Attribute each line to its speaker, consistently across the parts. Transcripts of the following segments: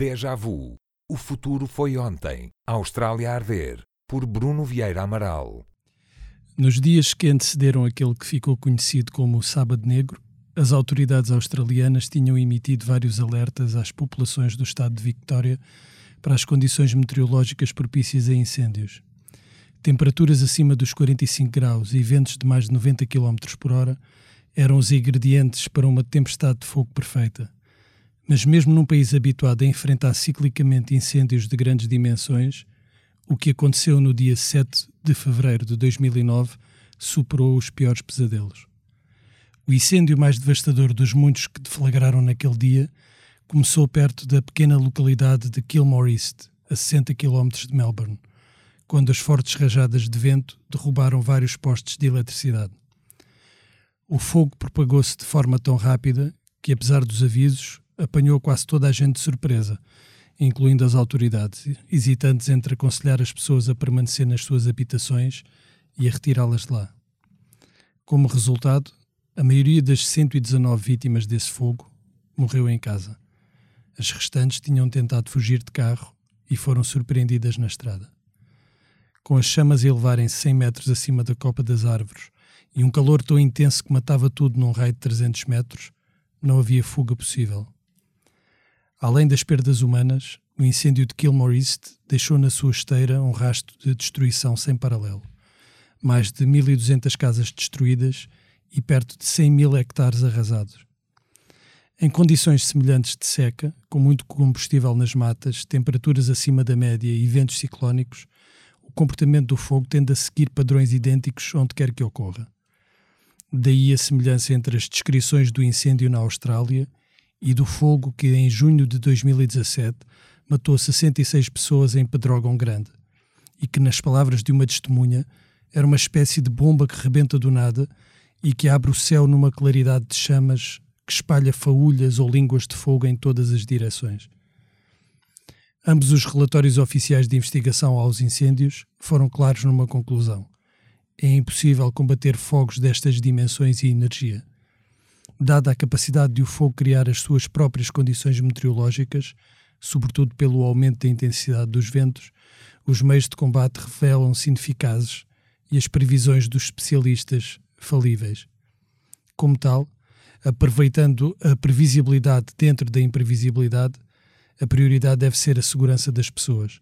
Speaker 1: Déjà Vu. O futuro foi ontem. Austrália a arder. Por Bruno Vieira Amaral.
Speaker 2: Nos dias que antecederam aquele que ficou conhecido como o Sábado Negro, as autoridades australianas tinham emitido vários alertas às populações do estado de Victória para as condições meteorológicas propícias a incêndios. Temperaturas acima dos 45 graus e ventos de mais de 90 km por hora eram os ingredientes para uma tempestade de fogo perfeita. Mas, mesmo num país habituado a enfrentar ciclicamente incêndios de grandes dimensões, o que aconteceu no dia 7 de fevereiro de 2009 superou os piores pesadelos. O incêndio mais devastador dos muitos que deflagraram naquele dia começou perto da pequena localidade de Kilmore East, a 60 km de Melbourne, quando as fortes rajadas de vento derrubaram vários postes de eletricidade. O fogo propagou-se de forma tão rápida que, apesar dos avisos, apanhou quase toda a gente de surpresa, incluindo as autoridades, hesitantes entre aconselhar as pessoas a permanecer nas suas habitações e a retirá-las de lá. Como resultado, a maioria das 119 vítimas desse fogo morreu em casa. As restantes tinham tentado fugir de carro e foram surpreendidas na estrada. Com as chamas a elevarem-se 100 metros acima da copa das árvores e um calor tão intenso que matava tudo num raio de 300 metros, não havia fuga possível. Além das perdas humanas, o incêndio de Kilmore East deixou na sua esteira um rastro de destruição sem paralelo. Mais de 1.200 casas destruídas e perto de 100 mil hectares arrasados. Em condições semelhantes de seca, com muito combustível nas matas, temperaturas acima da média e ventos ciclónicos, o comportamento do fogo tende a seguir padrões idênticos onde quer que ocorra. Daí a semelhança entre as descrições do incêndio na Austrália e do fogo que, em junho de 2017, matou 66 pessoas em Pedrógão Grande, e que, nas palavras de uma testemunha, era uma espécie de bomba que rebenta do nada e que abre o céu numa claridade de chamas que espalha faúlhas ou línguas de fogo em todas as direções. Ambos os relatórios oficiais de investigação aos incêndios foram claros numa conclusão. É impossível combater fogos destas dimensões e energia dada a capacidade de o fogo criar as suas próprias condições meteorológicas, sobretudo pelo aumento da intensidade dos ventos, os meios de combate revelam-se ineficazes e as previsões dos especialistas falíveis. Como tal, aproveitando a previsibilidade dentro da imprevisibilidade, a prioridade deve ser a segurança das pessoas.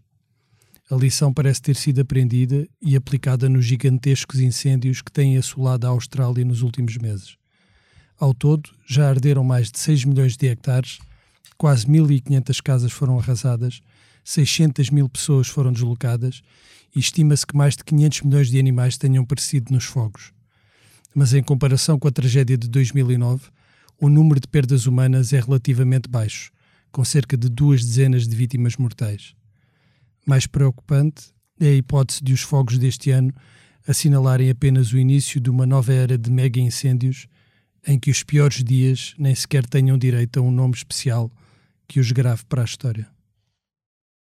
Speaker 2: A lição parece ter sido aprendida e aplicada nos gigantescos incêndios que têm assolado a Austrália nos últimos meses. Ao todo, já arderam mais de 6 milhões de hectares, quase 1.500 casas foram arrasadas, 600 mil pessoas foram deslocadas e estima-se que mais de 500 milhões de animais tenham perecido nos fogos. Mas em comparação com a tragédia de 2009, o número de perdas humanas é relativamente baixo, com cerca de duas dezenas de vítimas mortais. Mais preocupante é a hipótese de os fogos deste ano assinalarem apenas o início de uma nova era de mega incêndios em que os piores dias nem sequer tenham direito a um nome especial que os grave para a história.